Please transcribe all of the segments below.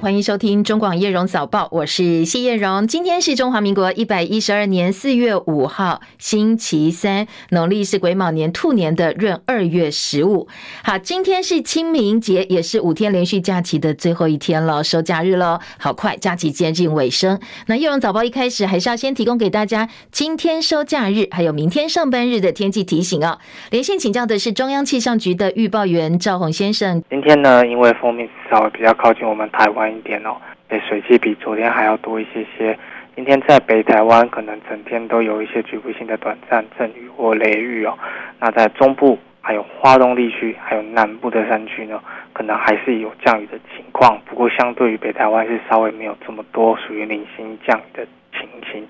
欢迎收听中广叶荣早报，我是谢叶荣。今天是中华民国一百一十二年四月五号，星期三，农历是癸卯年兔年的闰二月十五。好，今天是清明节，也是五天连续假期的最后一天了，收假日喽。好快，假期接近尾声。那叶荣早报一开始还是要先提供给大家今天收假日，还有明天上班日的天气提醒啊。连线请教的是中央气象局的预报员赵宏先生。今天呢，因为锋面稍微比较靠近我们台湾。一点哦，诶，水汽比昨天还要多一些些。今天在北台湾可能整天都有一些局部性的短暂阵雨或雷雨哦。那在中部、还有花东地区、还有南部的山区呢，可能还是有降雨的情况。不过相对于北台湾是稍微没有这么多属于零星降雨的情形。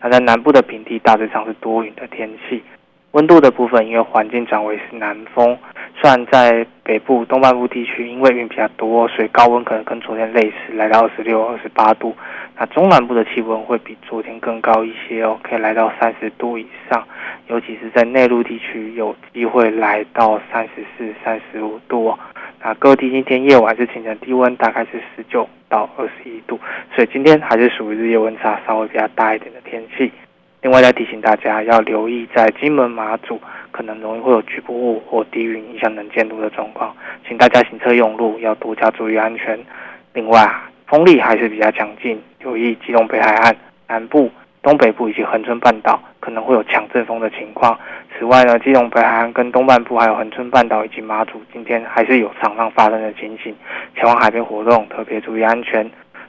那在南部的平地大致上是多云的天气。温度的部分，因为环境转为是南风，虽然在北部、东半部地区，因为云比较多，所以高温可能跟昨天类似，来到二十六、二十八度。那中南部的气温会比昨天更高一些哦，可以来到三十度以上，尤其是在内陆地区，有机会来到三十四、三十五度哦。那各地今天夜晚是清晨低温，大概是十九到二十一度，所以今天还是属于日夜温差稍微比较大一点的天气。另外，再提醒大家要留意，在金门马祖可能容易会有局部雾或低云影响能见度的状况，请大家行车用路要多加注意安全。另外，风力还是比较强劲，留意基隆北海岸南部、东北部以及恒春半岛可能会有强阵风的情况。此外呢，基隆北海岸跟东半部还有恒春半岛以及马祖，今天还是有长浪发生的情形，前往海边活动特别注意安全。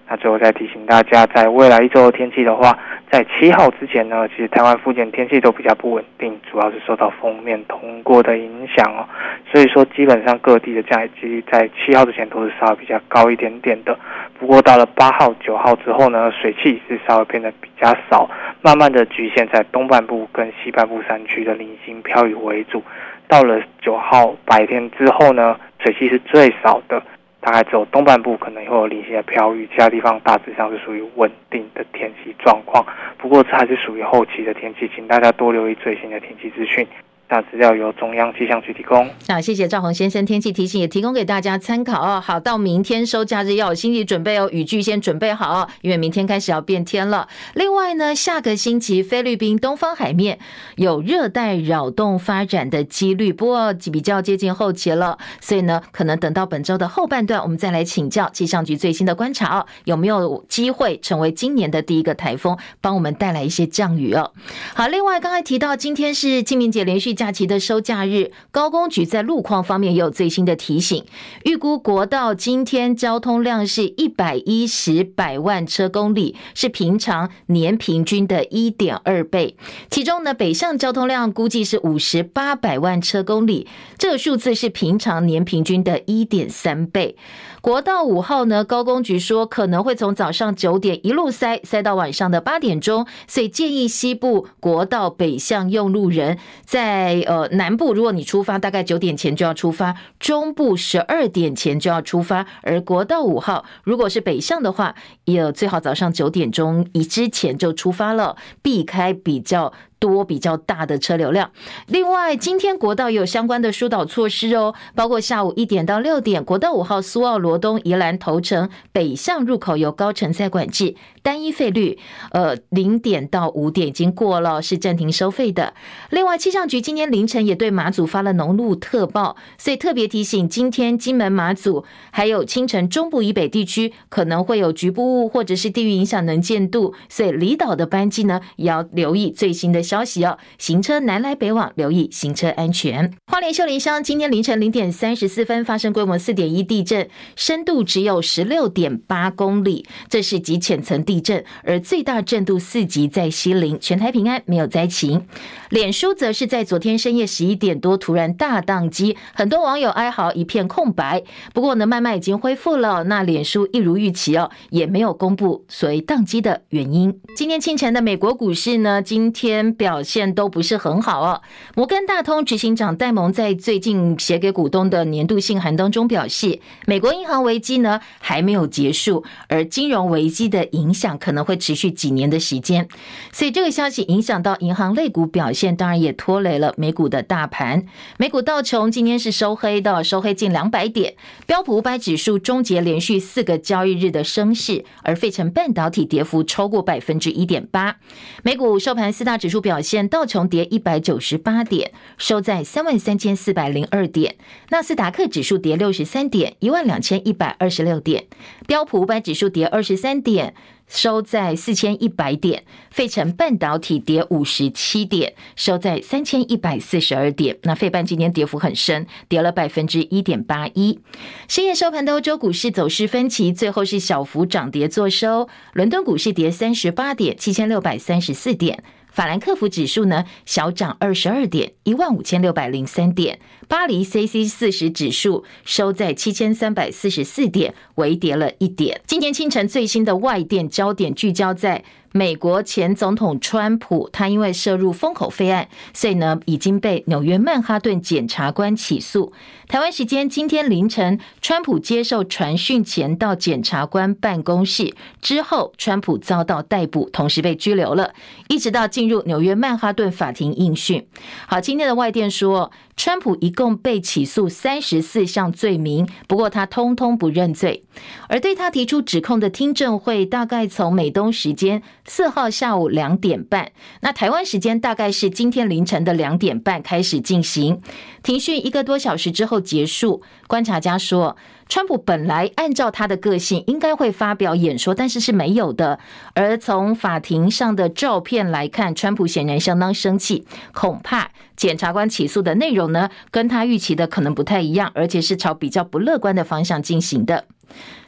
那最后再提醒大家，在未来一周的天气的话，在七号之前呢，其实台湾附近天气都比较不稳定，主要是受到锋面通过的影响哦。所以说，基本上各地的降雨几率在七号之前都是稍微比较高一点点的。不过到了八号、九号之后呢，水汽是稍微变得比较少，慢慢的局限在东半部跟西半部山区的零星飘雨为主。到了九号白天之后呢，水汽是最少的。大概只有东半部可能会有零星的飘雨，其他地方大致上是属于稳定的天气状况。不过这还是属于后期的天气，请大家多留意最新的天气资讯。大资料由中央气象局提供。那谢谢赵宏先生，天气提醒也提供给大家参考哦。好，到明天收假日要有心理准备哦，雨具先准备好哦，因为明天开始要变天了。另外呢，下个星期菲律宾东方海面有热带扰动发展的几率，不过比较接近后期了，所以呢，可能等到本周的后半段，我们再来请教气象局最新的观察哦，有没有机会成为今年的第一个台风，帮我们带来一些降雨哦。好，另外刚才提到今天是清明节连续。假期的收假日，高工局在路况方面也有最新的提醒，预估国道今天交通量是一百一十百万车公里，是平常年平均的一点二倍。其中呢，北向交通量估计是五十八百万车公里，这个数字是平常年平均的一点三倍。国道五号呢，高工局说可能会从早上九点一路塞塞到晚上的八点钟，所以建议西部国道北向用路人在呃南部，如果你出发大概九点前就要出发，中部十二点前就要出发，而国道五号如果是北向的话，也最好早上九点钟以之前就出发了，避开比较。多比较大的车流量。另外，今天国道也有相关的疏导措施哦，包括下午一点到六点，国道五号苏澳罗东宜兰头城北向入口有高承载管制，单一费率，呃，零点到五点已经过了，是暂停收费的。另外，气象局今天凌晨也对马祖发了浓雾特报，所以特别提醒，今天金门马祖还有清晨中部以北地区可能会有局部雾或者是地域影响能见度，所以离岛的班机呢也要留意最新的消息哦，行车南来北往，留意行车安全。花莲秀林乡今天凌晨零点三十四分发生规模四点一地震，深度只有十六点八公里，这是极浅层地震，而最大震度四级在西陵，全台平安，没有灾情。脸书则是在昨天深夜十一点多突然大宕机，很多网友哀嚎一片空白。不过呢，慢慢已经恢复了。那脸书一如预期哦，也没有公布所谓宕机的原因。今天清晨的美国股市呢，今天。表现都不是很好哦。摩根大通执行长戴蒙在最近写给股东的年度信函当中表示，美国银行危机呢还没有结束，而金融危机的影响可能会持续几年的时间。所以这个消息影响到银行类股表现，当然也拖累了美股的大盘。美股道琼今天是收黑的，收黑近两百点。标普五百指数终结连续四个交易日的升势，而费城半导体跌幅超过百分之一点八。美股收盘四大指数表现，道琼跌一百九十八点，收在三万三千四百零二点；纳斯达克指数跌六十三点，一万两千一百二十六点；标普五百指数跌二十三点。收在四千一百点，费城半导体跌五十七点，收在三千一百四十二点。那费半今天跌幅很深，跌了百分之一点八一。深夜收盘的欧洲股市走势分歧，最后是小幅涨跌作收。伦敦股市跌三十八点，七千六百三十四点。法兰克福指数呢，小涨二十二点，一万五千六百零三点。巴黎 C C 四十指数收在七千三百四十四点，微跌了一点。今天清晨最新的外电焦点聚焦在。美国前总统川普，他因为涉入封口费案，所以呢已经被纽约曼哈顿检察官起诉。台湾时间今天凌晨，川普接受传讯前到检察官办公室之后，川普遭到逮捕，同时被拘留了，一直到进入纽约曼哈顿法庭应讯。好，今天的外电说，川普一共被起诉三十四项罪名，不过他通通不认罪。而对他提出指控的听证会，大概从美东时间。四号下午两点半，那台湾时间大概是今天凌晨的两点半开始进行庭讯，一个多小时之后结束。观察家说，川普本来按照他的个性应该会发表演说，但是是没有的。而从法庭上的照片来看，川普显然相当生气，恐怕检察官起诉的内容呢，跟他预期的可能不太一样，而且是朝比较不乐观的方向进行的。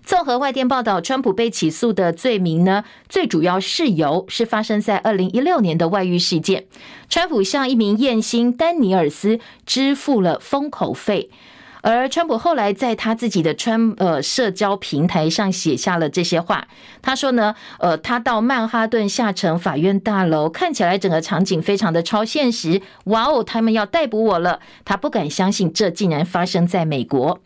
综合外电报道，川普被起诉的罪名呢，最主要事由是发生在二零一六年的外遇事件。川普向一名艳星丹尼尔斯支付了封口费，而川普后来在他自己的川呃社交平台上写下了这些话。他说呢，呃，他到曼哈顿下城法院大楼，看起来整个场景非常的超现实。哇哦，他们要逮捕我了！他不敢相信这竟然发生在美国。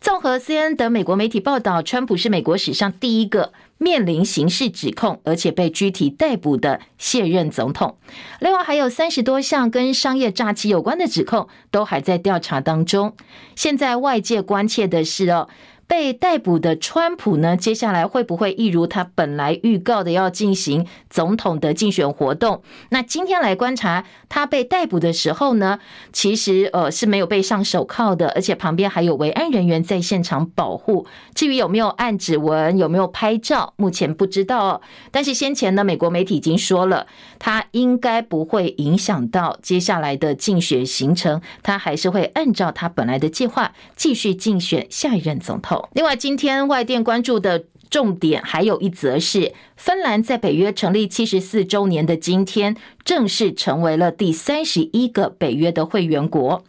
综合 CNN 等美国媒体报道，川普是美国史上第一个面临刑事指控而且被具体逮捕的卸任总统。另外，还有三十多项跟商业诈欺有关的指控都还在调查当中。现在外界关切的是哦。被逮捕的川普呢，接下来会不会一如他本来预告的要进行总统的竞选活动？那今天来观察他被逮捕的时候呢，其实呃是没有被上手铐的，而且旁边还有维安人员在现场保护。至于有没有按指纹、有没有拍照，目前不知道。但是先前呢，美国媒体已经说了，他应该不会影响到接下来的竞选行程，他还是会按照他本来的计划继续竞选下一任总统。另外，今天外电关注的重点还有一则是，芬兰在北约成立七十四周年的今天，正式成为了第三十一个北约的会员国。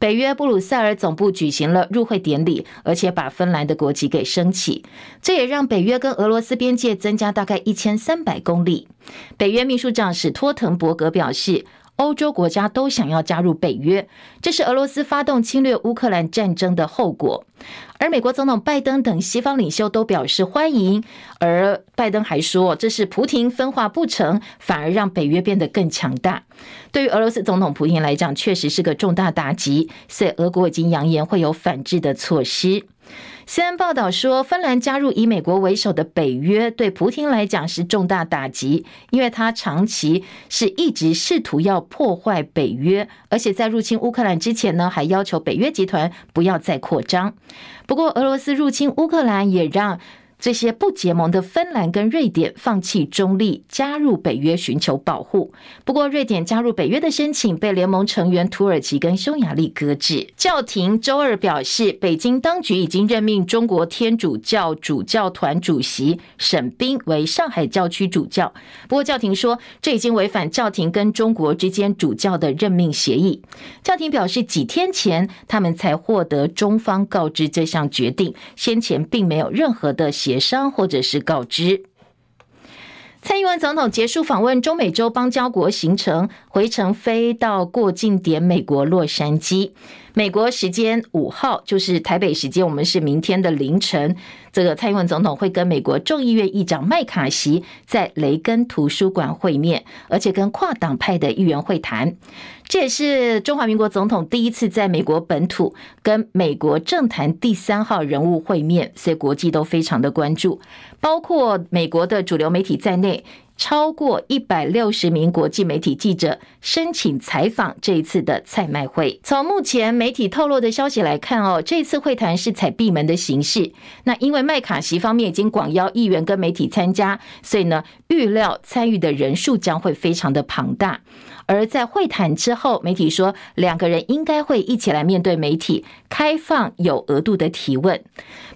北约布鲁塞尔总部举行了入会典礼，而且把芬兰的国旗给升起，这也让北约跟俄罗斯边界增加大概一千三百公里。北约秘书长史托滕伯格表示，欧洲国家都想要加入北约，这是俄罗斯发动侵略乌克兰战争的后果。而美国总统拜登等西方领袖都表示欢迎，而拜登还说，这是普亭分化不成，反而让北约变得更强大。对于俄罗斯总统普京来讲，确实是个重大打击，所以俄国已经扬言会有反制的措施。虽然报道说，芬兰加入以美国为首的北约，对普廷来讲是重大打击，因为他长期是一直试图要破坏北约，而且在入侵乌克兰之前呢，还要求北约集团不要再扩张。不过，俄罗斯入侵乌克兰也让这些不结盟的芬兰跟瑞典放弃中立，加入北约寻求保护。不过，瑞典加入北约的申请被联盟成员土耳其跟匈牙利搁置。教廷周二表示，北京当局已经任命中国天主教主教团主席沈彬为上海教区主教。不过，教廷说这已经违反教廷跟中国之间主教的任命协议。教廷表示，几天前他们才获得中方告知这项决定，先前并没有任何的协。协商或者是告知。蔡英文总统结束访问中美洲邦交国行程，回程飞到过境点美国洛杉矶。美国时间五号，就是台北时间，我们是明天的凌晨。这个蔡英文总统会跟美国众议院议长麦卡锡在雷根图书馆会面，而且跟跨党派的议员会谈。这也是中华民国总统第一次在美国本土跟美国政坛第三号人物会面，所以国际都非常的关注，包括美国的主流媒体在内。超过一百六十名国际媒体记者申请采访这一次的蔡麦会。从目前媒体透露的消息来看，哦，这次会谈是采闭门的形式。那因为麦卡锡方面已经广邀议员跟媒体参加，所以呢，预料参与的人数将会非常的庞大。而在会谈之后，媒体说两个人应该会一起来面对媒体，开放有额度的提问。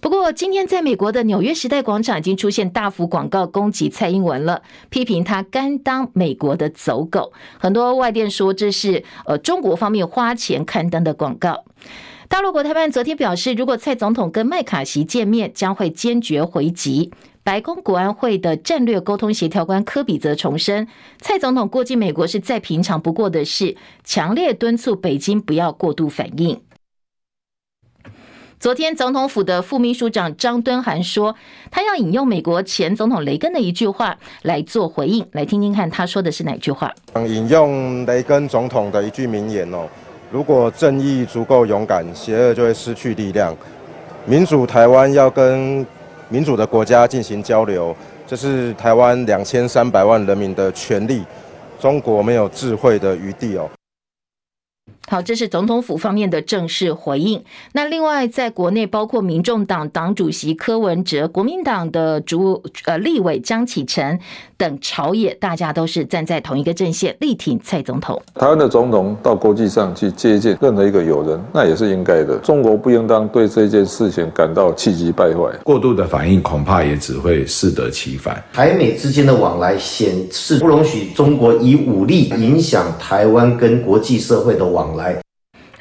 不过，今天在美国的纽约时代广场已经出现大幅广告攻击蔡英文了，批评他甘当美国的走狗。很多外电说这是呃中国方面花钱刊登的广告。大陆国台办昨天表示，如果蔡总统跟麦卡锡见面，将会坚决回击。白宫国安会的战略沟通协调官柯比则重申，蔡总统过境美国是再平常不过的事，强烈敦促北京不要过度反应。昨天，总统府的副秘书长张敦涵说，他要引用美国前总统雷根的一句话来做回应，来听听看他说的是哪句话。引用雷根总统的一句名言哦，如果正义足够勇敢，邪恶就会失去力量。民主台湾要跟。民主的国家进行交流，这是台湾两千三百万人民的权利。中国没有智慧的余地哦。好，这是总统府方面的正式回应。那另外，在国内，包括民众党党主席柯文哲、国民党的主呃立委张启臣等朝野，大家都是站在同一个阵线，力挺蔡总统。台湾的总统到国际上去接见任何一个友人，那也是应该的。中国不应当对这件事情感到气急败坏，过度的反应恐怕也只会适得其反。台美之间的往来显示不容许中国以武力影响台湾跟国际社会的往来。来，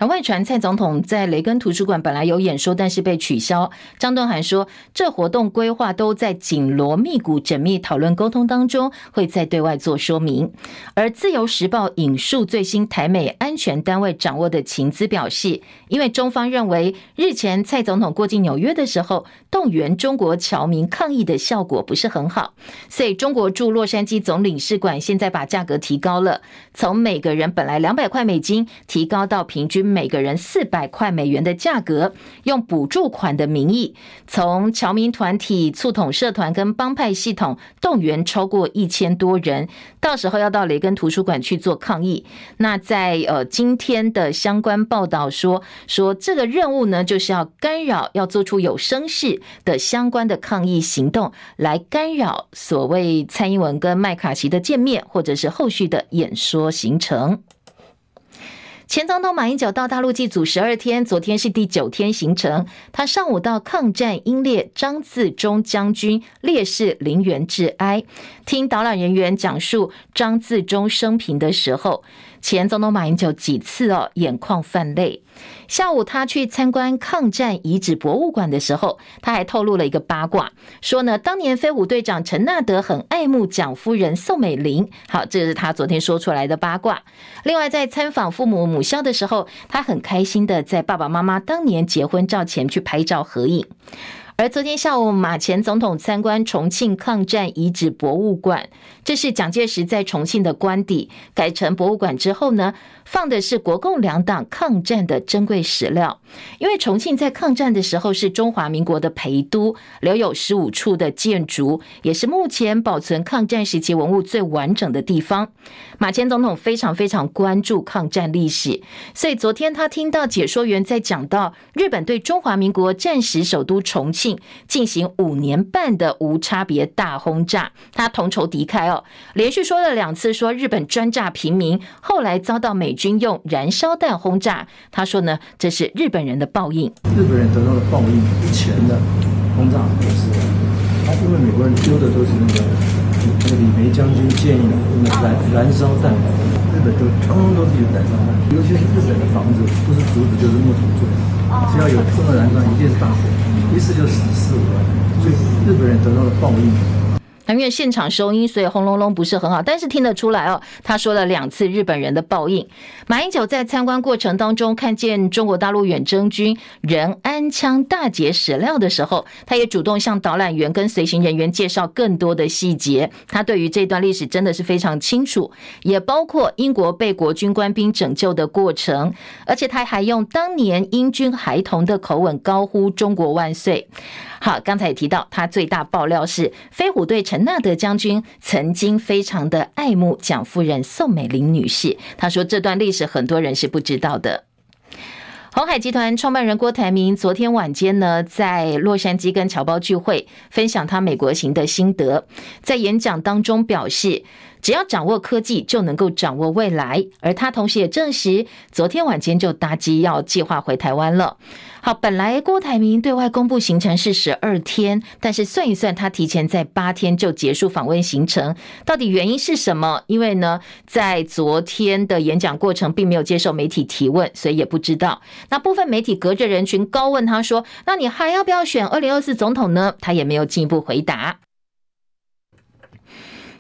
外传蔡总统在雷根图书馆本来有演说，但是被取消。张敦涵说，这活动规划都在紧锣密鼓、缜密讨论沟通当中，会再对外做说明。而自由时报引述最新台美安全单位掌握的情资表示，因为中方认为日前蔡总统过境纽约的时候，动员中国侨民抗议的效果不是很好，所以中国驻洛杉矶总领事馆现在把价格提高了，从每个人本来两百块美金提高到平均每个人四百块美元的价格，用补助款的名义，从侨民团体、促统社团跟帮派系统动员超过一千多人，到时候要到雷根图书馆去做抗议。那在呃今天的相关报道说，说这个任务呢，就是要干扰，要做出有声势。的相关的抗议行动，来干扰所谓蔡英文跟麦卡锡的见面，或者是后续的演说行程。前总统马英九到大陆祭祖十二天，昨天是第九天行程。他上午到抗战英烈张自忠将军烈士陵园致哀，听导览人员讲述张自忠生平的时候，前总统马英九几次哦眼眶泛泪。下午他去参观抗战遗址博物馆的时候，他还透露了一个八卦，说呢，当年飞虎队长陈纳德很爱慕蒋夫人宋美龄。好，这是他昨天说出来的八卦。另外，在参访父母母校的时候，他很开心的在爸爸妈妈当年结婚照前去拍照合影。而昨天下午，马前总统参观重庆抗战遗址博物馆，这是蒋介石在重庆的官邸。改成博物馆之后呢，放的是国共两党抗战的珍贵史料。因为重庆在抗战的时候是中华民国的陪都，留有十五处的建筑，也是目前保存抗战时期文物最完整的地方。马前总统非常非常关注抗战历史，所以昨天他听到解说员在讲到日本对中华民国战时首都重庆。进行五年半的无差别大轰炸，他同仇敌忾哦，连续说了两次说日本专炸平民，后来遭到美军用燃烧弹轰炸。他说呢，这是日本人的报应。日本人得到了报应，以前的轰炸也是，他因为美国人丢的都是那个那个李梅将军建议的那个燃燃烧弹，日本都通通都是有燃烧弹，尤其是日本的房子，不是竹子就是木头做的。只要有碰到燃烧，一定是大火，一次就死四五万，所以日本人得到了报应。那因为现场收音，所以轰隆隆不是很好，但是听得出来哦。他说了两次日本人的报应。马英九在参观过程当中看见中国大陆远征军仁安枪大捷史料的时候，他也主动向导览员跟随行人员介绍更多的细节。他对于这段历史真的是非常清楚，也包括英国被国军官兵拯救的过程，而且他还用当年英军孩童的口吻高呼“中国万岁”。好，刚才也提到，他最大爆料是飞虎队陈纳德将军曾经非常的爱慕蒋夫人宋美龄女士。他说这段历史很多人是不知道的。鸿海集团创办人郭台铭昨天晚间呢，在洛杉矶跟侨胞聚会，分享他美国行的心得，在演讲当中表示，只要掌握科技，就能够掌握未来。而他同时也证实，昨天晚间就搭机要计划回台湾了。好，本来郭台铭对外公布行程是十二天，但是算一算，他提前在八天就结束访问行程，到底原因是什么？因为呢，在昨天的演讲过程并没有接受媒体提问，所以也不知道。那部分媒体隔着人群高问他说：“那你还要不要选二零二四总统呢？”他也没有进一步回答。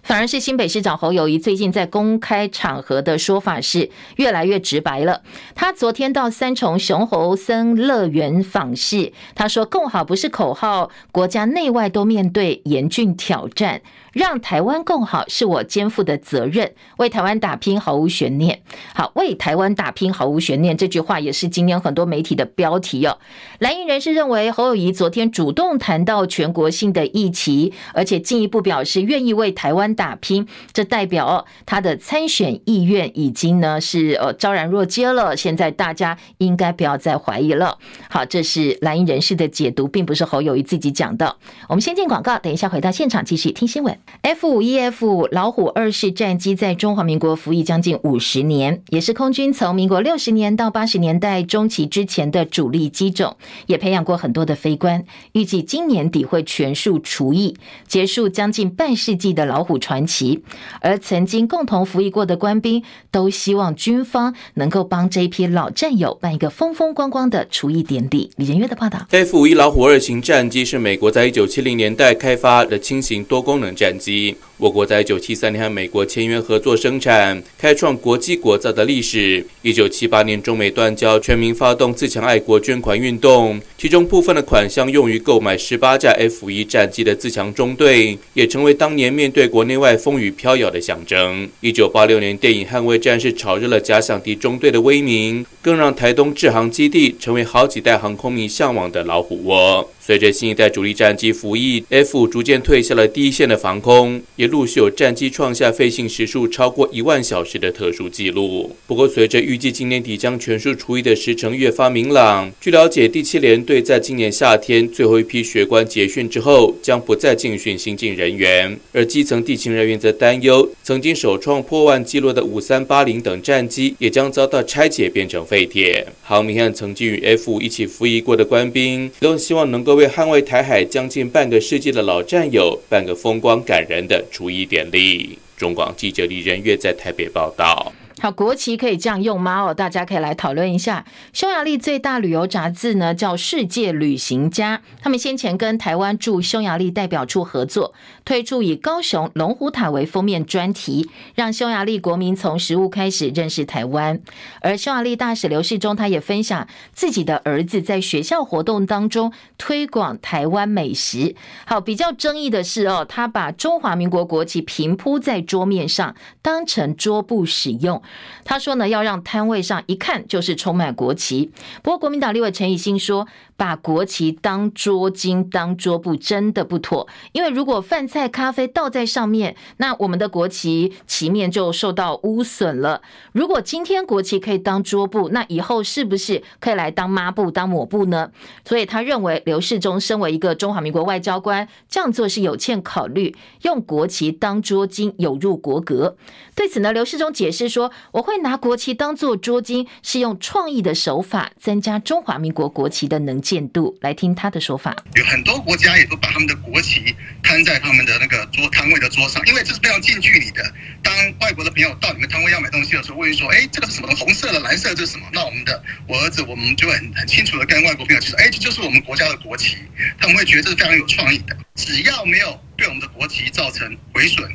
反而是新北市长侯友谊最近在公开场合的说法是越来越直白了。他昨天到三重熊猴森乐园访视，他说：“共好不是口号，国家内外都面对严峻挑战。”让台湾更好是我肩负的责任，为台湾打拼毫无悬念。好，为台湾打拼毫无悬念，这句话也是今天很多媒体的标题哦。蓝营人士认为侯友谊昨天主动谈到全国性的议题，而且进一步表示愿意为台湾打拼，这代表他的参选意愿已经呢是呃昭然若揭了。现在大家应该不要再怀疑了。好，这是蓝营人士的解读，并不是侯友谊自己讲的。我们先进广告，等一下回到现场继续听新闻。F 五 E F 老虎二式战机在中华民国服役将近五十年，也是空军从民国六十年到八十年代中期之前的主力机种，也培养过很多的飞官。预计今年底会全数除役，结束将近半世纪的老虎传奇。而曾经共同服役过的官兵，都希望军方能够帮这一批老战友办一个风风光光的除役典礼。李仁月的报道：F 五一老虎二型战机是美国在一九七零年代开发的轻型多功能战机。我国在一九七三年和美国签约合作生产，开创国际国造的历史。一九七八年中美断交，全民发动自强爱国捐款运动，其中部分的款项用于购买十八架 F 一战机的自强中队，也成为当年面对国内外风雨飘摇的象征。一九八六年电影《捍卫战士》炒热了假想敌中队的威名，更让台东志航基地成为好几代航空迷向往的老虎窝。随着新一代主力战机服役，F 逐渐退下了第一线的防空，陆续有战机创下飞行时数超过一万小时的特殊纪录。不过，随着预计今年底将全数除役的时程越发明朗，据了解，第七联队在今年夏天最后一批学官结训之后，将不再进训新进人员，而基层地勤人员则担忧，曾经首创破万纪录的五三八零等战机也将遭到拆解变成废铁。航迷和曾经与 F 五一起服役过的官兵，都希望能够。为捍卫台海将近半个世纪的老战友办个风光感人的注意点力。中广记者李仁月在台北报道。好，国旗可以这样用吗？哦，大家可以来讨论一下。匈牙利最大旅游杂志呢，叫《世界旅行家》，他们先前跟台湾驻匈牙利代表处合作，推出以高雄龙虎塔为封面专题，让匈牙利国民从食物开始认识台湾。而匈牙利大使刘世忠他也分享自己的儿子在学校活动当中推广台湾美食。好，比较争议的是哦，他把中华民国国旗平铺在桌面上，当成桌布使用。他说呢，要让摊位上一看就是充满国旗。不过，国民党立委陈以信说，把国旗当桌巾、当桌布真的不妥，因为如果饭菜、咖啡倒在上面，那我们的国旗旗面就受到污损了。如果今天国旗可以当桌布，那以后是不是可以来当抹布、当抹布呢？所以他认为刘世忠身为一个中华民国外交官，这样做是有欠考虑，用国旗当桌巾有入国格。对此呢，刘世忠解释说：“我会拿国旗当做桌巾，是用创意的手法增加中华民国国旗的能见度。”来听他的说法。有很多国家也都把他们的国旗摊在他们的那个桌摊位的桌上，因为这是非常近距离的。当外国的朋友到你们摊位要买东西的时候，问说：“哎，这个是什么？红色的、蓝色的，这是什么？”那我们的我儿子，我们就很很清楚的跟外国朋友就说：“哎，这就是我们国家的国旗。”他们会觉得这是非常有创意的。只要没有对我们的国旗造成毁损、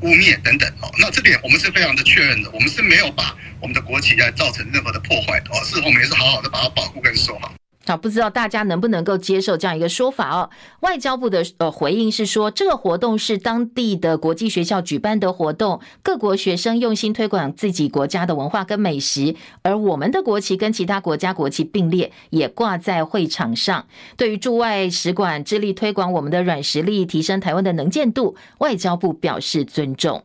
污蔑等等哦，那这点我们是非常的确认的。我们是没有把我们的国旗来造成任何的破坏的哦，事后我们也是好好的把它保护跟收好。好，不知道大家能不能够接受这样一个说法哦？外交部的呃回应是说，这个活动是当地的国际学校举办的活动，各国学生用心推广自己国家的文化跟美食，而我们的国旗跟其他国家国旗并列，也挂在会场上。对于驻外使馆致力推广我们的软实力，提升台湾的能见度，外交部表示尊重。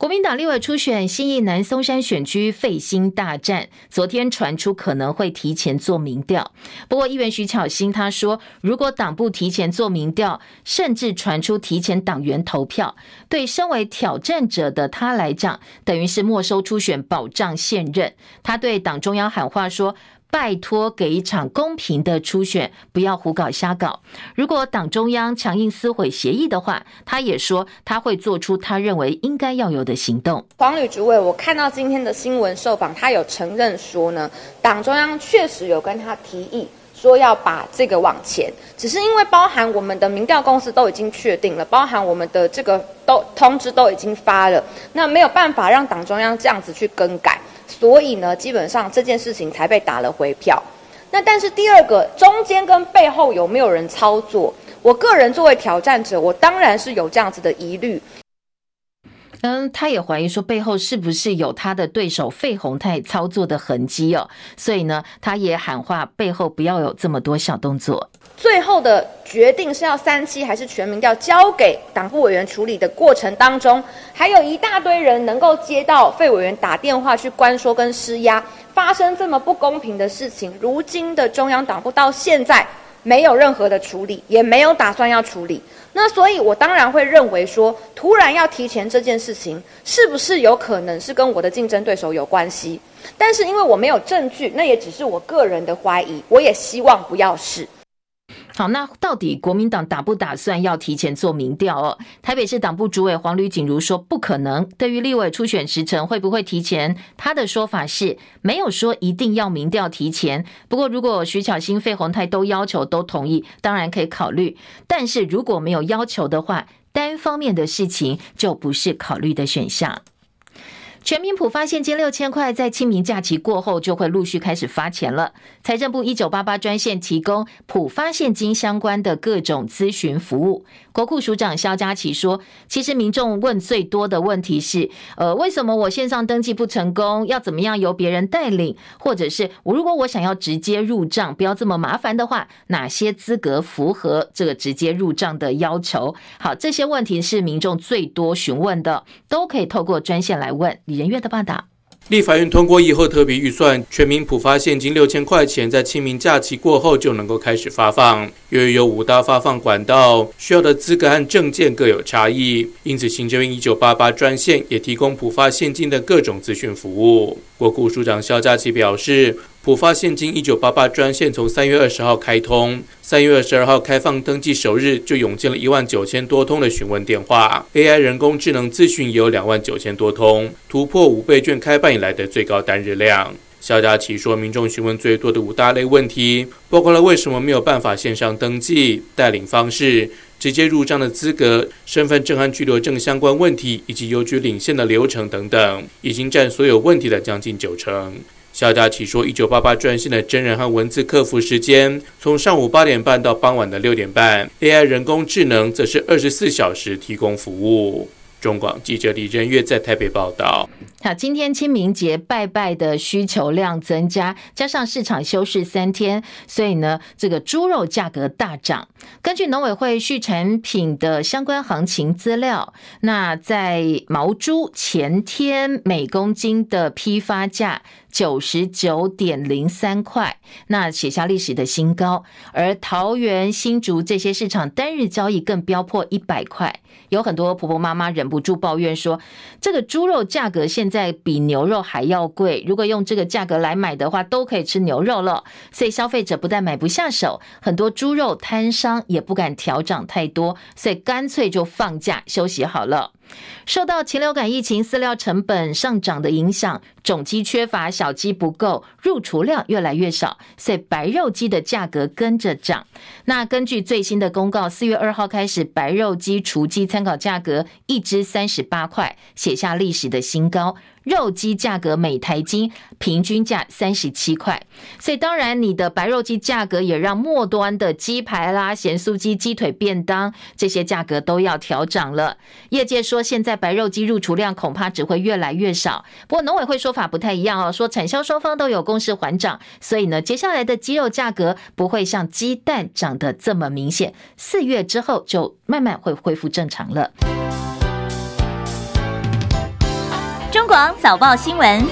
国民党立委初选新义南松山选区费心大战，昨天传出可能会提前做民调。不过，议员徐巧芯他说，如果党部提前做民调，甚至传出提前党员投票，对身为挑战者的他来讲，等于是没收初选保障现任。他对党中央喊话说。拜托，给一场公平的初选，不要胡搞瞎搞。如果党中央强硬撕毁协议的话，他也说他会做出他认为应该要有的行动。黄旅主委，我看到今天的新闻受访，他有承认说呢，党中央确实有跟他提议说要把这个往前，只是因为包含我们的民调公司都已经确定了，包含我们的这个都通知都已经发了，那没有办法让党中央这样子去更改。所以呢，基本上这件事情才被打了回票。那但是第二个，中间跟背后有没有人操作？我个人作为挑战者，我当然是有这样子的疑虑。嗯，他也怀疑说背后是不是有他的对手费宏泰操作的痕迹哦。所以呢，他也喊话背后不要有这么多小动作。最后的决定是要三七还是全民调，交给党部委员处理的过程当中，还有一大堆人能够接到费委员打电话去关说跟施压，发生这么不公平的事情，如今的中央党部到现在没有任何的处理，也没有打算要处理。那所以，我当然会认为说，突然要提前这件事情，是不是有可能是跟我的竞争对手有关系？但是因为我没有证据，那也只是我个人的怀疑，我也希望不要是。好，那到底国民党打不打算要提前做民调哦？台北市党部主委黄吕锦如说不可能。对于立委初选时程会不会提前，他的说法是没有说一定要民调提前。不过如果徐巧芯、费鸿泰都要求、都同意，当然可以考虑。但是如果没有要求的话，单方面的事情就不是考虑的选项。全民普发现金六千块，在清明假期过后就会陆续开始发钱了。财政部一九八八专线提供普发现金相关的各种咨询服务。国库署长萧佳琪说：“其实民众问最多的问题是，呃，为什么我线上登记不成功？要怎么样由别人带领？或者是我如果我想要直接入账，不要这么麻烦的话，哪些资格符合这个直接入账的要求？好，这些问题是民众最多询问的，都可以透过专线来问。”李仁月的报道。立法院通过以后特别预算，全民普发现金六千块钱，在清明假期过后就能够开始发放。由于有五大发放管道，需要的资格和证件各有差异，因此行政院一九八八专线也提供普发现金的各种资讯服务。国库署长肖佳琪表示。普发现金一九八八专线从三月二十号开通，三月二十二号开放登记首日就涌进了一万九千多通的询问电话，AI 人工智能咨询也有两万九千多通，突破五倍券开办以来的最高单日量。肖佳琪说，民众询问最多的五大类问题，包括了为什么没有办法线上登记、带领方式、直接入账的资格、身份证和居留证相关问题，以及邮局领现的流程等等，已经占所有问题的将近九成。萧佳琪说：“一九八八专线的真人和文字客服时间从上午八点半到傍晚的六点半，AI 人工智能则是二十四小时提供服务。”中广记者李仁月在台北报道。好，今天清明节拜拜的需求量增加，加上市场休市三天，所以呢，这个猪肉价格大涨。根据农委会畜产品的相关行情资料，那在毛猪前天每公斤的批发价九十九点零三块，那写下历史的新高。而桃园、新竹这些市场单日交易更飙破一百块，有很多婆婆妈妈忍不住抱怨说，这个猪肉价格现在比牛肉还要贵。如果用这个价格来买的话，都可以吃牛肉了。所以消费者不但买不下手，很多猪肉摊商也不敢调涨太多，所以干脆就放假休息好了。受到禽流感疫情、饲料成本上涨的影响，种鸡缺乏，小鸡不够，入厨量越来越少，所以白肉鸡的价格跟着涨。那根据最新的公告，四月二号开始，白肉鸡、雏鸡参考价格一只三十八块，写下历史的新高。肉鸡价格每台斤平均价三十七块，所以当然你的白肉鸡价格也让末端的鸡排啦、咸酥鸡、鸡腿便当这些价格都要调涨了。业界说，现在白肉鸡入厨量恐怕只会越来越少。不过农委会说法不太一样哦，说产销双方都有共识缓涨，所以呢，接下来的鸡肉价格不会像鸡蛋涨得这么明显，四月之后就慢慢会恢复正常了。广早报新闻。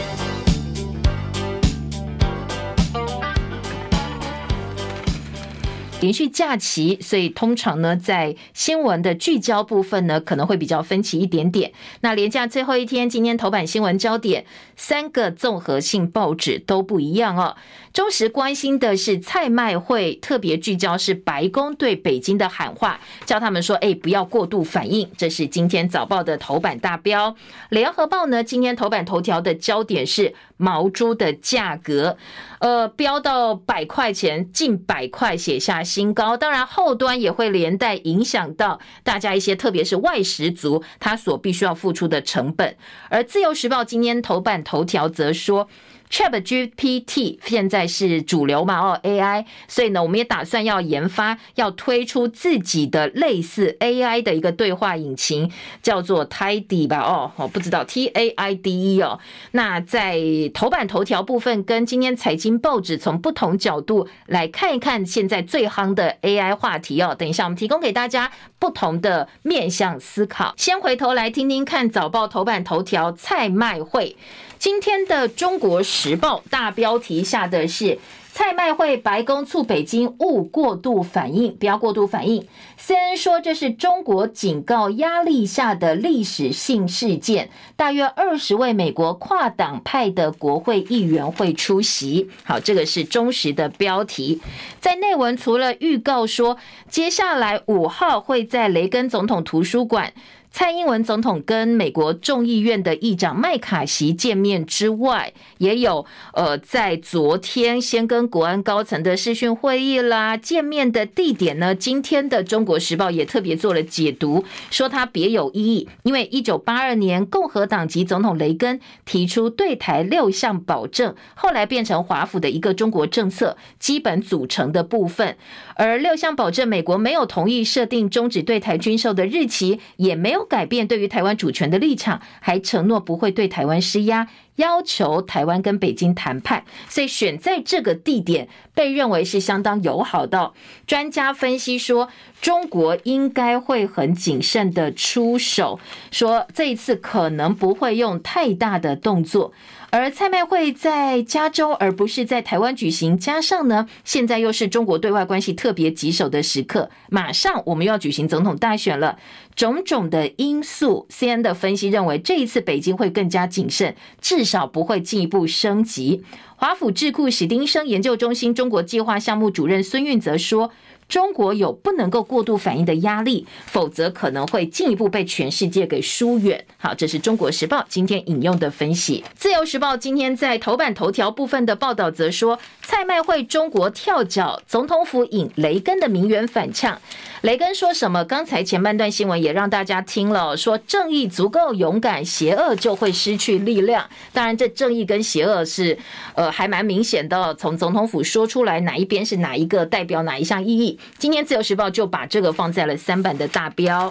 连续假期，所以通常呢，在新闻的聚焦部分呢，可能会比较分歧一点点。那连假最后一天，今天头版新闻焦点，三个综合性报纸都不一样哦。忠实关心的是蔡麦会，特别聚焦是白宫对北京的喊话，叫他们说：“哎，不要过度反应。”这是今天早报的头版大标。联合报呢，今天头版头条的焦点是毛猪的价格，呃，飙到百块钱，近百块，写下新高。当然，后端也会连带影响到大家一些，特别是外食族他所必须要付出的成本。而自由时报今天头版头条则说。ChatGPT 现在是主流嘛？哦，AI，所以呢，我们也打算要研发，要推出自己的类似 AI 的一个对话引擎，叫做 Tidy 吧？哦，我不知道 T A I D E 哦。那在头版头条部分，跟今天财经报纸从不同角度来看一看现在最夯的 AI 话题哦。等一下，我们提供给大家不同的面向思考。先回头来听听看早报头版头条，菜麦会。今天的《中国时报》大标题下的是蔡麦会，白宫促北京勿过度反应，不要过度反应。CNN 说这是中国警告压力下的历史性事件，大约二十位美国跨党派的国会议员会出席。好，这个是忠实的标题。在内文除了预告说接下来五号会在雷根总统图书馆。蔡英文总统跟美国众议院的议长麦卡锡见面之外，也有呃，在昨天先跟国安高层的视讯会议啦，见面的地点呢，今天的《中国时报》也特别做了解读，说他别有意义，因为一九八二年共和党籍总统雷根提出对台六项保证，后来变成华府的一个中国政策基本组成的部分，而六项保证，美国没有同意设定终止对台军售的日期，也没有。改变对于台湾主权的立场，还承诺不会对台湾施压，要求台湾跟北京谈判，所以选在这个地点被认为是相当友好的。专家分析说，中国应该会很谨慎的出手，说这一次可能不会用太大的动作。而蔡麦会在加州，而不是在台湾举行。加上呢，现在又是中国对外关系特别棘手的时刻，马上我们又要举行总统大选了，种种的因素，C N 的分析认为，这一次北京会更加谨慎，至少不会进一步升级。华府智库史丁生研究中心中国计划项目主任孙运则说。中国有不能够过度反应的压力，否则可能会进一步被全世界给疏远。好，这是中国时报今天引用的分析。自由时报今天在头版头条部分的报道则说，蔡麦会中国跳脚，总统府引雷根的名媛反呛。雷根说什么？刚才前半段新闻也让大家听了，说正义足够勇敢，邪恶就会失去力量。当然，这正义跟邪恶是呃还蛮明显的，从总统府说出来哪一边是哪一个代表哪一项意义。今天自由时报就把这个放在了三版的大标，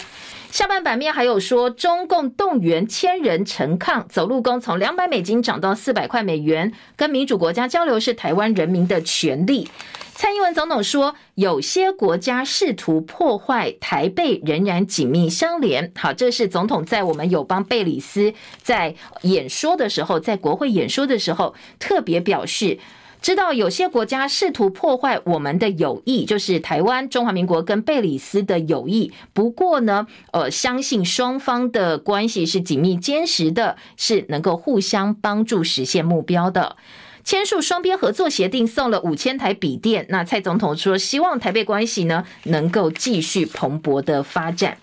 下半版面还有说中共动员千人陈抗，走路工从两百美金涨到四百块美元，跟民主国家交流是台湾人民的权利。蔡英文总统说，有些国家试图破坏台贝仍然紧密相连。好，这是总统在我们友邦贝里斯在演说的时候，在国会演说的时候特别表示。知道有些国家试图破坏我们的友谊，就是台湾、中华民国跟贝里斯的友谊。不过呢，呃，相信双方的关系是紧密坚实的，是能够互相帮助实现目标的。签署双边合作协定，送了五千台笔电。那蔡总统说，希望台贝关系呢能够继续蓬勃的发展。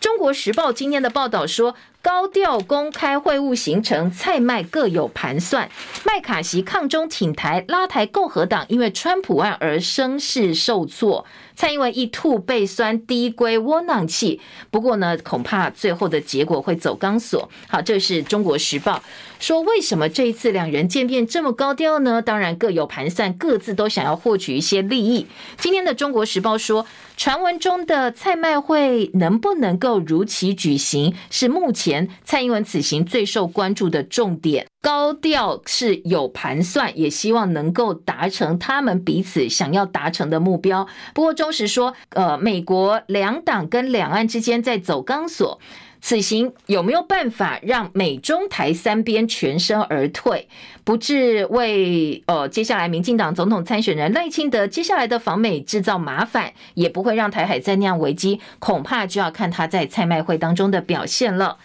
中国时报今天的报道说，高调公开会晤行程，蔡麦各有盘算。麦卡锡抗中挺台，拉抬共和党，因为川普案而声势受挫。蔡英文一吐被酸，低归窝囊气。不过呢，恐怕最后的结果会走钢索。好，这是中国时报说，为什么这一次两人见面这么高调呢？当然各有盘算，各自都想要获取一些利益。今天的中国时报说，传闻中的蔡麦会能不能够如期举行，是目前蔡英文此行最受关注的重点。高调是有盘算，也希望能够达成他们彼此想要达成的目标。不过中时说，呃，美国两党跟两岸之间在走钢索，此行有没有办法让美中台三边全身而退，不致为呃接下来民进党总统参选人赖清德接下来的访美制造麻烦，也不会让台海再酿危机，恐怕就要看他在蔡麦会当中的表现了。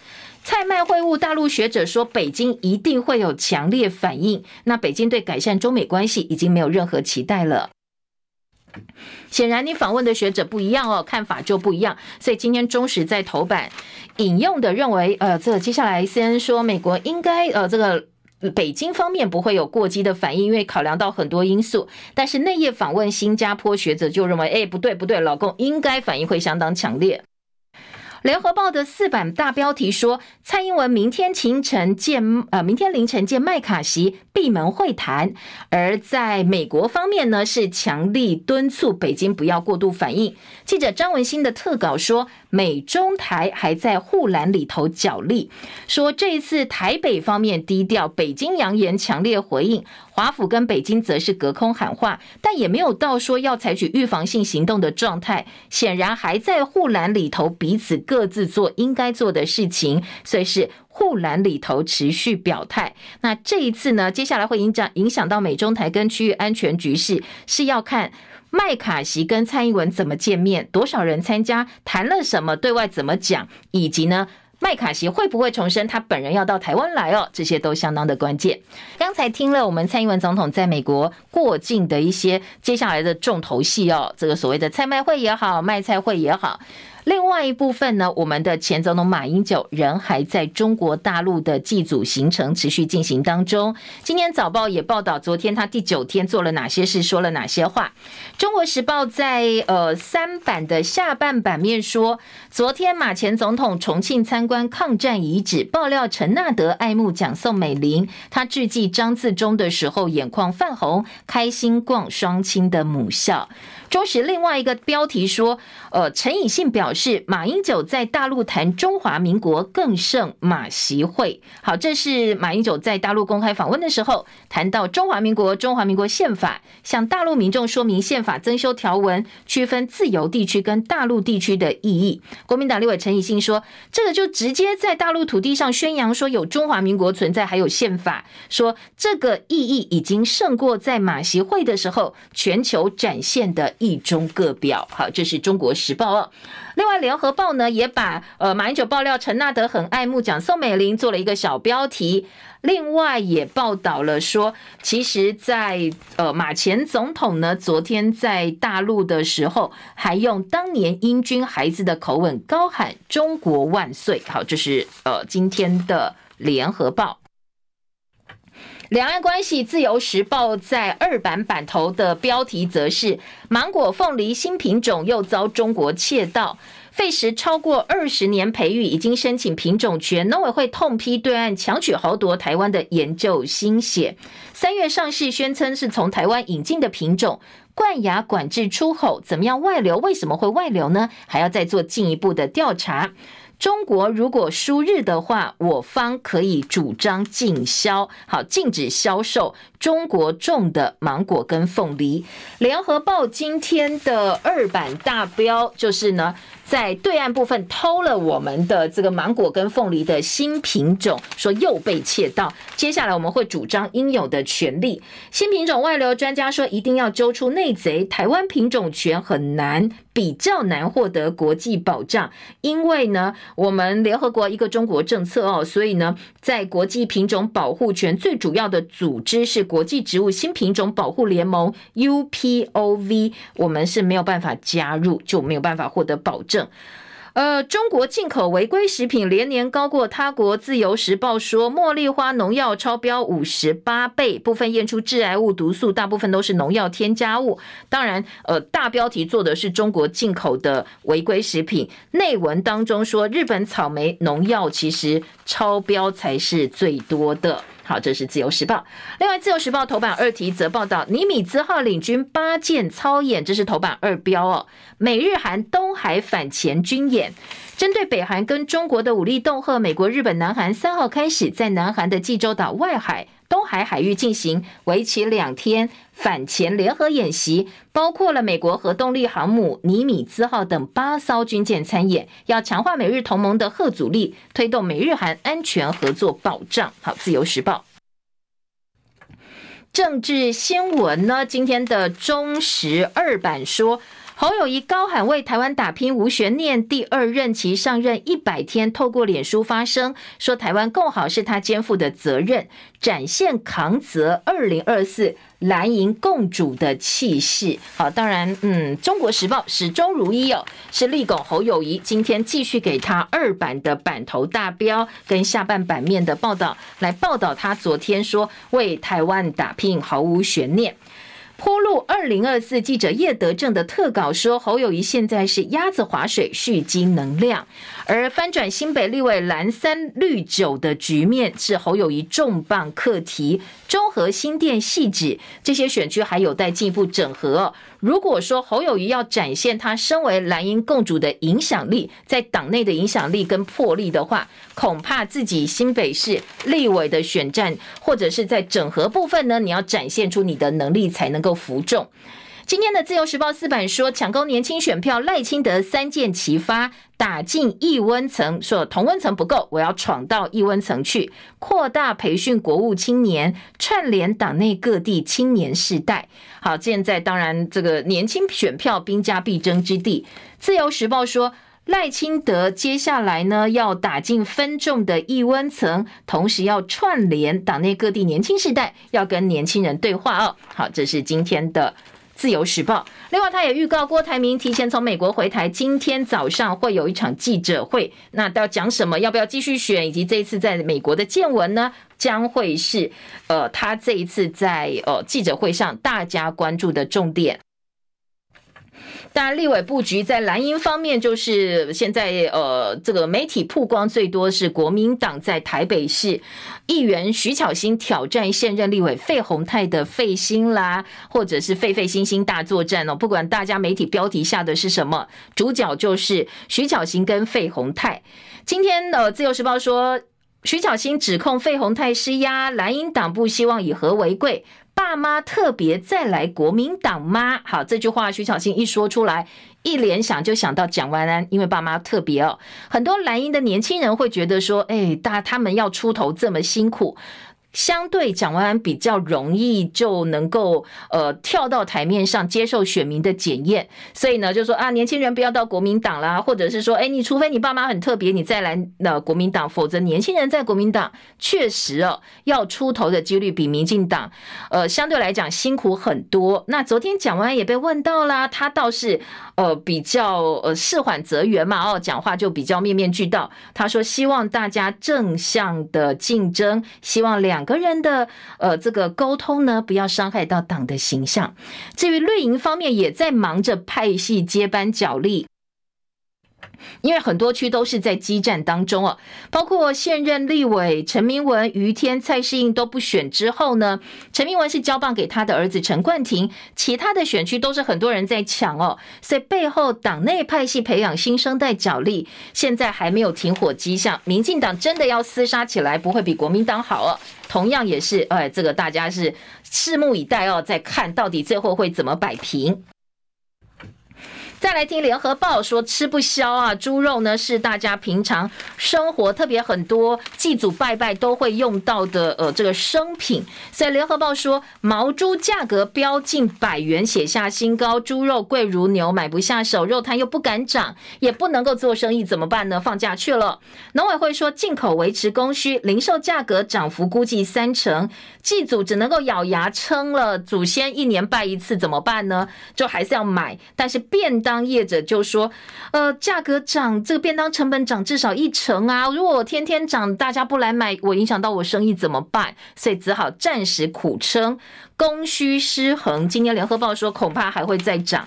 蔡麦会晤，大陆学者说，北京一定会有强烈反应。那北京对改善中美关系已经没有任何期待了。显然，你访问的学者不一样哦，看法就不一样。所以今天中时在头版引用的认为，呃，这接下来先说美国应该，呃，这个北京方面不会有过激的反应，因为考量到很多因素。但是内页访问新加坡学者就认为，哎，不对不对，老公应该反应会相当强烈。联合报的四版大标题说，蔡英文明天清晨见，呃，明天凌晨见麦卡锡闭门会谈。而在美国方面呢，是强力敦促北京不要过度反应。记者张文新的特稿说，美中台还在护栏里头角力，说这一次台北方面低调，北京扬言强烈回应。华府跟北京则是隔空喊话，但也没有到说要采取预防性行动的状态，显然还在护栏里头彼此各自做应该做的事情，所以是护栏里头持续表态。那这一次呢，接下来会影响影响到美中台跟区域安全局势，是要看麦卡锡跟蔡英文怎么见面，多少人参加，谈了什么，对外怎么讲，以及呢，麦卡锡会不会重申他本人要到台湾来哦？这些都相当的关键。刚才听了我们蔡英文总统在美国过境的一些接下来的重头戏哦，这个所谓的菜卖会也好，卖菜会也好。另外一部分呢，我们的前总统马英九仍还在中国大陆的祭祖行程持续进行当中。今天早报也报道，昨天他第九天做了哪些事，说了哪些话。中国时报在呃三版的下半版面说，昨天马前总统重庆参观抗战遗址，爆料陈纳德爱慕蒋宋美龄，他致祭张自忠的时候眼眶泛红，开心逛双亲的母校。中时另外一个标题说，呃，陈以信表示，马英九在大陆谈中华民国更胜马习会。好，这是马英九在大陆公开访问的时候谈到中华民国、中华民国宪法，向大陆民众说明宪法增修条文区分自由地区跟大陆地区的意义。国民党立委陈以信说，这个就直接在大陆土地上宣扬说有中华民国存在，还有宪法，说这个意义已经胜过在马习会的时候全球展现的。一中各表，好，这是中国时报哦。另外，联合报呢也把呃马英九爆料陈纳德很爱慕蒋宋美龄做了一个小标题。另外也报道了说，其实在呃马前总统呢昨天在大陆的时候，还用当年英军孩子的口吻高喊“中国万岁”。好，这是呃今天的联合报。两岸关系，自由时报在二版版头的标题则是“芒果凤梨新品种又遭中国窃盗，费时超过二十年培育，已经申请品种权，农委会痛批对岸强取豪夺台湾的研究心血。三月上市，宣称是从台湾引进的品种，冠亚管制出口，怎么样外流？为什么会外流呢？还要再做进一步的调查。中国如果输日的话，我方可以主张禁销，好，禁止销售中国种的芒果跟凤梨。联合报今天的二版大标就是呢。在对岸部分偷了我们的这个芒果跟凤梨的新品种，说又被窃盗。接下来我们会主张应有的权利。新品种外流专家说一定要揪出内贼。台湾品种权很难，比较难获得国际保障，因为呢，我们联合国一个中国政策哦，所以呢，在国际品种保护权最主要的组织是国际植物新品种保护联盟 UPOV，我们是没有办法加入，就没有办法获得保证。呃，中国进口违规食品连年高过他国。自由时报说，茉莉花农药超标五十八倍，部分验出致癌物毒素，大部分都是农药添加物。当然，呃，大标题做的是中国进口的违规食品，内文当中说，日本草莓农药其实超标才是最多的。好，这是自由时报。另外，自由时报头版二题则报道，尼米兹号领军八舰操演，这是头版二标哦。美日韩东海反潜军演，针对北韩跟中国的武力恫吓，美国、日本、南韩三号开始在南韩的济州岛外海。东海海域进行为期两天反潜联合演习，包括了美国核动力航母尼米兹号等八艘军舰参演，要强化美日同盟的核阻力，推动美日韩安全合作保障。好，自由时报政治新闻呢？今天的中时二版说。侯友谊高喊为台湾打拼无悬念，第二任期上任一百天，透过脸书发声，说台湾共好是他肩负的责任，展现扛责二零二四蓝营共主的气势。好，当然，嗯，中国时报始终如一哦，是力拱侯友谊，今天继续给他二版的版头大标跟下半版面的报道，来报道他昨天说为台湾打拼毫无悬念。铺路二零二四记者叶德正的特稿说，侯友谊现在是鸭子划水，蓄积能量。而翻转新北立委蓝三绿九的局面是侯友宜重磅课题。中和新店汐止这些选区还有待进一步整合。如果说侯友宜要展现他身为蓝营共主的影响力，在党内的影响力跟魄力的话，恐怕自己新北市立委的选战或者是在整合部分呢，你要展现出你的能力才能够服众。今天的自由时报四版说，抢攻年轻选票，赖清德三箭齐发，打进异温层，说同温层不够，我要闯到异温层去，扩大培训国务青年，串联党内各地青年世代。好，现在当然这个年轻选票兵家必争之地。自由时报说，赖清德接下来呢要打进分众的异温层，同时要串联党内各地年轻世代，要跟年轻人对话哦。好，这是今天的。自由时报，另外他也预告郭台铭提前从美国回台，今天早上会有一场记者会，那要讲什么？要不要继续选？以及这一次在美国的见闻呢？将会是呃，他这一次在呃记者会上大家关注的重点。当然，立委布局在蓝营方面，就是现在呃，这个媒体曝光最多是国民党在台北市议员徐巧芯挑战现任立委费鸿泰的费心啦，或者是费费心心大作战哦。不管大家媒体标题下的是什么，主角就是徐巧芯跟费鸿泰。今天呃，自由时报说徐巧芯指控费鸿泰施压，蓝营党部希望以和为贵。爸妈特别再来国民党吗？好，这句话徐小新一说出来，一联想就想到蒋万安，因为爸妈特别哦，很多蓝营的年轻人会觉得说，哎，大他们要出头这么辛苦。相对蒋万安比较容易就能够呃跳到台面上接受选民的检验，所以呢就说啊年轻人不要到国民党啦，或者是说哎你除非你爸妈很特别你再来那国民党，否则年轻人在国民党确实哦要出头的几率比民进党呃相对来讲辛苦很多。那昨天蒋万安也被问到啦，他倒是呃比较呃事缓则圆嘛哦讲话就比较面面俱到，他说希望大家正向的竞争，希望两。个人的呃这个沟通呢，不要伤害到党的形象。至于绿营方面，也在忙着派系接班角力。因为很多区都是在激战当中哦，包括现任立委陈明文、于天、蔡世应都不选之后呢，陈明文是交棒给他的儿子陈冠廷，其他的选区都是很多人在抢哦，所以背后党内派系培养新生代角力，现在还没有停火迹象。民进党真的要厮杀起来，不会比国民党好哦。同样也是，哎，这个大家是拭目以待哦，在看到底最后会怎么摆平。再来听联合报说，吃不消啊，猪肉呢是大家平常生活特别很多祭祖拜拜都会用到的呃这个生品，所以联合报说毛猪价格飙近百元，写下新高，猪肉贵如牛，买不下手，肉摊又不敢涨，也不能够做生意，怎么办呢？放假去了。农委会说进口维持供需，零售价格涨幅估计三成，祭祖只能够咬牙撑了，祖先一年拜一次怎么办呢？就还是要买，但是变当业者就说，呃，价格涨，这个便当成本涨至少一成啊！如果我天天涨，大家不来买，我影响到我生意怎么办？所以只好暂时苦撑，供需失衡。今天联合报说，恐怕还会再涨。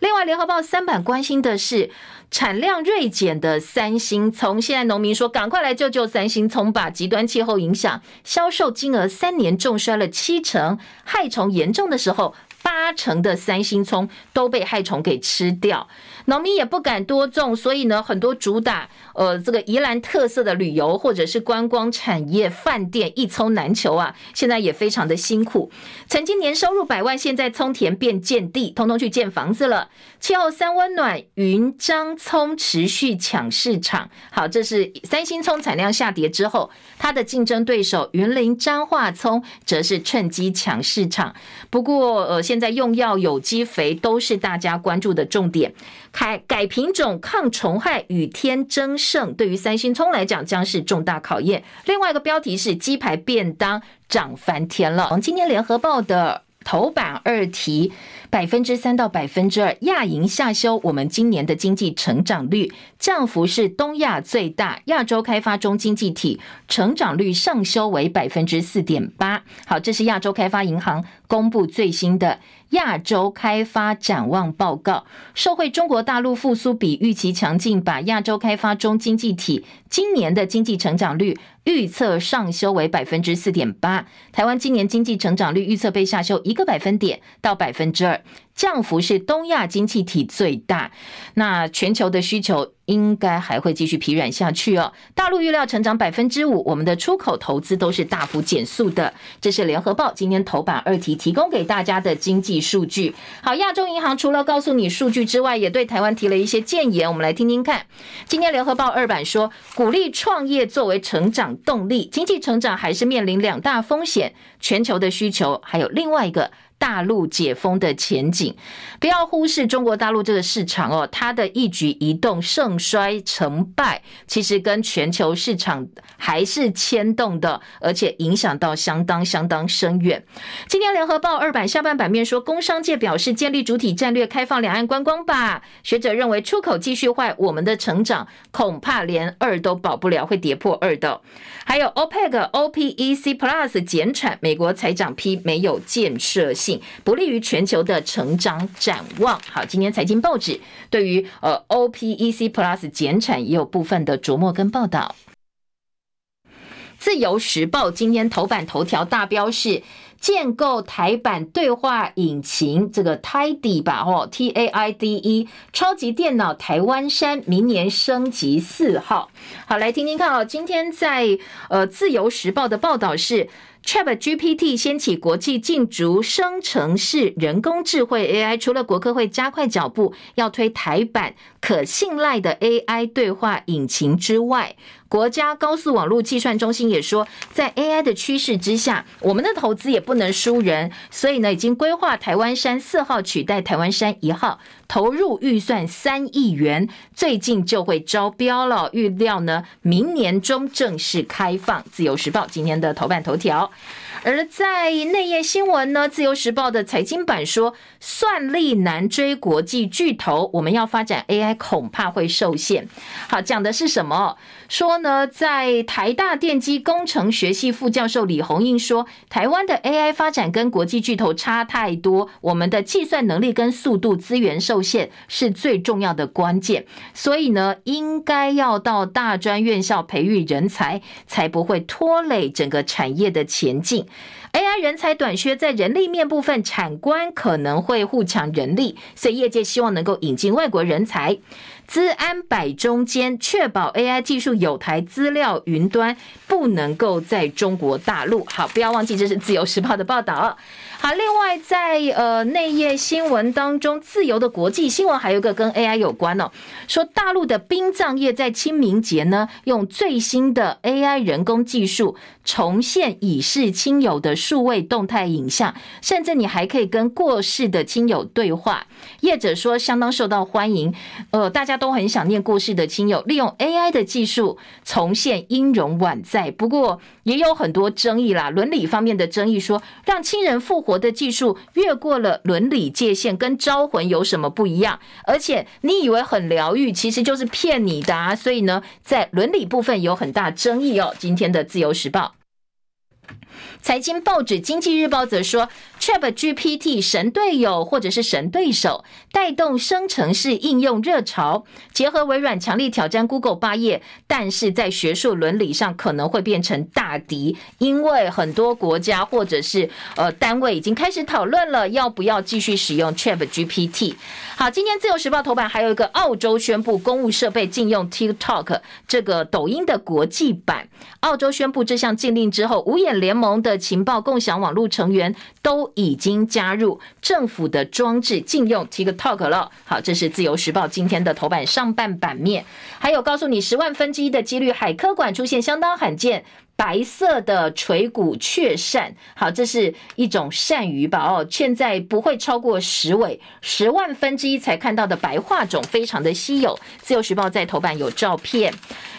另外，联合报三版关心的是产量锐减的三星葱，现在农民说，赶快来救救三星葱吧！极端气候影响，销售金额三年重摔了七成，害虫严重的时候。八成的三星葱都被害虫给吃掉，农民也不敢多种，所以呢，很多主打呃这个宜兰特色的旅游或者是观光产业饭店一葱难求啊，现在也非常的辛苦。曾经年收入百万，现在葱田变建地，通通去建房子了。气候三温暖，云张葱持续抢市场。好，这是三星葱产量下跌之后，它的竞争对手云林彰化葱则是趁机抢市场。不过呃。现在用药、有机肥都是大家关注的重点。改改品种、抗虫害与天争胜，对于三星葱来讲将是重大考验。另外一个标题是鸡排便当涨翻天了。今天联合报的头版二题。百分之三到百分之二，亚银下修我们今年的经济成长率，降幅是东亚最大，亚洲开发中经济体成长率上修为百分之四点八。好，这是亚洲开发银行公布最新的亚洲开发展望报告，受惠中国大陆复苏比预期强劲，把亚洲开发中经济体今年的经济成长率预测上修为百分之四点八。台湾今年经济成长率预测被下修一个百分点到百分之二。降幅是东亚经济体最大，那全球的需求应该还会继续疲软下去哦。大陆预料成长百分之五，我们的出口投资都是大幅减速的。这是联合报今天头版二题提供给大家的经济数据。好，亚洲银行除了告诉你数据之外，也对台湾提了一些建言，我们来听听看。今天联合报二版说，鼓励创业作为成长动力，经济成长还是面临两大风险：全球的需求，还有另外一个。大陆解封的前景，不要忽视中国大陆这个市场哦，它的一举一动盛衰成败，其实跟全球市场还是牵动的，而且影响到相当相当深远。今天联合报二版下半版面说，工商界表示建立主体战略，开放两岸观光吧。学者认为出口继续坏，我们的成长恐怕连二都保不了，会跌破二的。还有 OPEC、OPEC Plus 减产，美国财长批没有建设性。不利于全球的成长展望。好，今天财经报纸对于呃 OPEC Plus 减产也有部分的琢磨跟报道。自由时报今天头版头条大标是建构台版对话引擎，这个 TIDE 吧，哦，T A I D E 超级电脑台湾山明年升级四号。好，来听听看哦，今天在呃自由时报的报道是。ChatGPT 掀起国际竞逐生成式人工智慧 AI，除了国科会加快脚步要推台版可信赖的 AI 对话引擎之外，国家高速网络计算中心也说，在 AI 的趋势之下，我们的投资也不能输人，所以呢，已经规划台湾山四号取代台湾山一号，投入预算三亿元，最近就会招标了，预料呢明年中正式开放。自由时报今天的头版头条。而在内页新闻呢，《自由时报》的财经版说，算力难追国际巨头，我们要发展 AI 恐怕会受限。好，讲的是什么？说呢，在台大电机工程学系副教授李宏英说，台湾的 AI 发展跟国际巨头差太多，我们的计算能力跟速度资源受限是最重要的关键。所以呢，应该要到大专院校培育人才，才不会拖累整个产业的前进。AI 人才短缺，在人力面部分，产官可能会互抢人力，所以业界希望能够引进外国人才。资安摆中间，确保 AI 技术有台资料云端不能够在中国大陆。好，不要忘记这是自由时报的报道。好，另外在呃内页新闻当中，自由的国际新闻还有一个跟 AI 有关哦，说大陆的殡葬业在清明节呢，用最新的 AI 人工技术重现已逝亲友的数位动态影像，甚至你还可以跟过世的亲友对话。业者说相当受到欢迎，呃，大家都很想念过世的亲友，利用 AI 的技术重现音容宛在。不过也有很多争议啦，伦理方面的争议说，让亲人复活的技术越过了伦理界限，跟招魂有什么不一样？而且你以为很疗愈，其实就是骗你的啊！所以呢，在伦理部分有很大争议哦。今天的自由时报。财经报纸《经济日报》则说，ChatGPT 神队友或者是神对手，带动生成式应用热潮。结合微软强力挑战 Google 八页，但是在学术伦理上可能会变成大敌，因为很多国家或者是呃单位已经开始讨论了，要不要继续使用 ChatGPT。好，今天《自由时报》头版还有一个澳洲宣布公务设备禁用 TikTok 这个抖音的国际版。澳洲宣布这项禁令之后，五眼联盟的情报共享网络成员都已经加入政府的装置禁用 TikTok 了。好，这是自由时报今天的头版上半版面，还有告诉你十万分之一的几率海科馆出现相当罕见。白色的垂骨雀鳝，好，这是一种鳝鱼吧？哦，现在不会超过十尾，十万分之一才看到的白化种，非常的稀有。自由时报在头版有照片。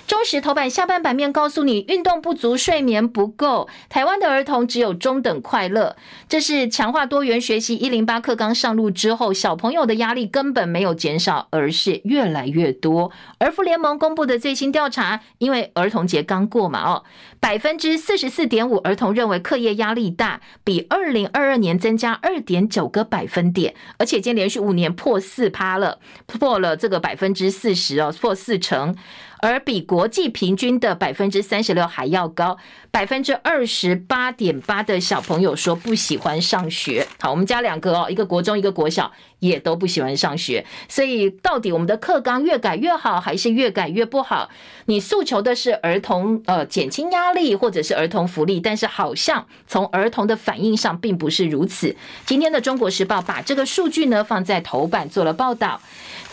中时头版下半版面告诉你，运动不足，睡眠不够，台湾的儿童只有中等快乐。这是强化多元学习一零八课纲上路之后，小朋友的压力根本没有减少，而是越来越多。儿福联盟公布的最新调查，因为儿童节刚过嘛，哦，百分之四十四点五儿童认为课业压力大，比二零二二年增加二点九个百分点，而且已经连续五年破四趴了，破了这个百分之四十哦，破四成。而比国际平均的百分之三十六还要高，百分之二十八点八的小朋友说不喜欢上学。好，我们家两个哦，一个国中，一个国小，也都不喜欢上学。所以，到底我们的课纲越改越好，还是越改越不好？你诉求的是儿童呃减轻压力，或者是儿童福利，但是好像从儿童的反应上并不是如此。今天的《中国时报》把这个数据呢放在头版做了报道。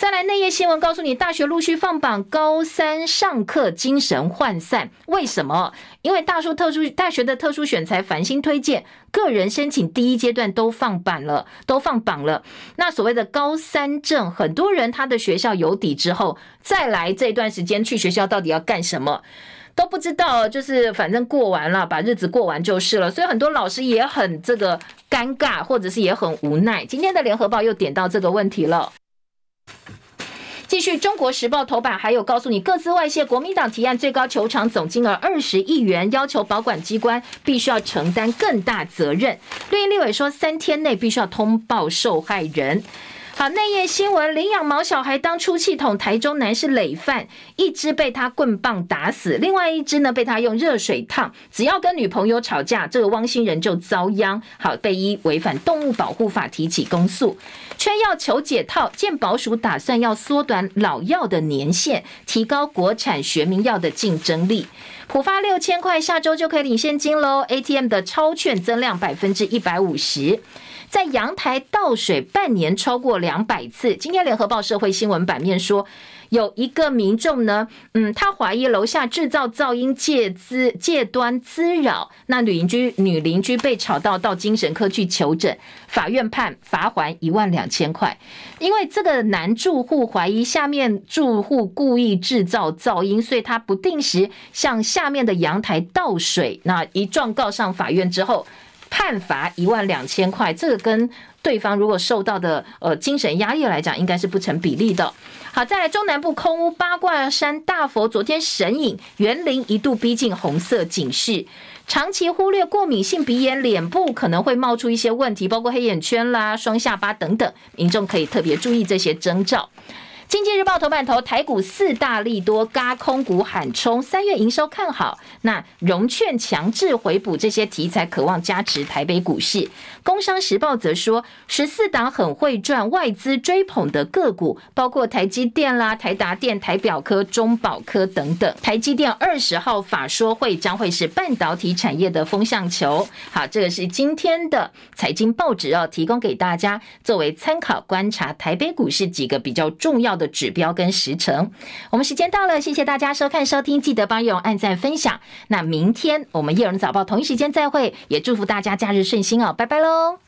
再来内页新闻，告诉你，大学陆续放榜，高三上课精神涣散，为什么？因为大数特殊大学的特殊选才繁星推荐，个人申请第一阶段都放榜了，都放榜了。那所谓的高三证，很多人他的学校有底之后，再来这段时间去学校到底要干什么都不知道，就是反正过完了，把日子过完就是了。所以很多老师也很这个尴尬，或者是也很无奈。今天的联合报又点到这个问题了。继续，《中国时报》头版还有告诉你，各自外泄，国民党提案最高球场总金额二十亿元，要求保管机关必须要承担更大责任。绿营立委说，三天内必须要通报受害人。好，内页新闻：领养毛小孩当出气筒，台中男是累犯，一只被他棍棒打死，另外一只呢被他用热水烫。只要跟女朋友吵架，这个汪星人就遭殃。好，被依违反动物保护法提起公诉。圈药求解套，健保署打算要缩短老药的年限，提高国产学名药的竞争力。普发六千块，下周就可以领现金喽。ATM 的超券增量百分之一百五十。在阳台倒水半年超过两百次。今天联合报社会新闻版面说，有一个民众呢，嗯，他怀疑楼下制造噪音借资借端滋扰，那女邻居女邻居被吵到到精神科去求诊，法院判罚还一万两千块，因为这个男住户怀疑下面住户故意制造噪音，所以他不定时向下面的阳台倒水，那一状告上法院之后。判罚一万两千块，这个跟对方如果受到的呃精神压力来讲，应该是不成比例的。好，再来中南部空屋八卦山大佛，昨天神隐园林一度逼近红色警示，长期忽略过敏性鼻炎，脸部可能会冒出一些问题，包括黑眼圈啦、双下巴等等，民众可以特别注意这些征兆。经济日报头版头，台股四大利多，轧空股喊冲，三月营收看好。那融券强制回补这些题材，渴望加持台北股市。工商时报则说，十四档很会赚，外资追捧的个股，包括台积电啦、台达电、台表科、中保科等等。台积电二十号法说会将会是半导体产业的风向球。好，这个是今天的财经报纸要提供给大家作为参考，观察台北股市几个比较重要的指标跟时程，我们时间到了，谢谢大家收看收听，记得帮叶荣按赞分享。那明天我们叶荣早报同一时间再会，也祝福大家假日顺心哦，拜拜喽。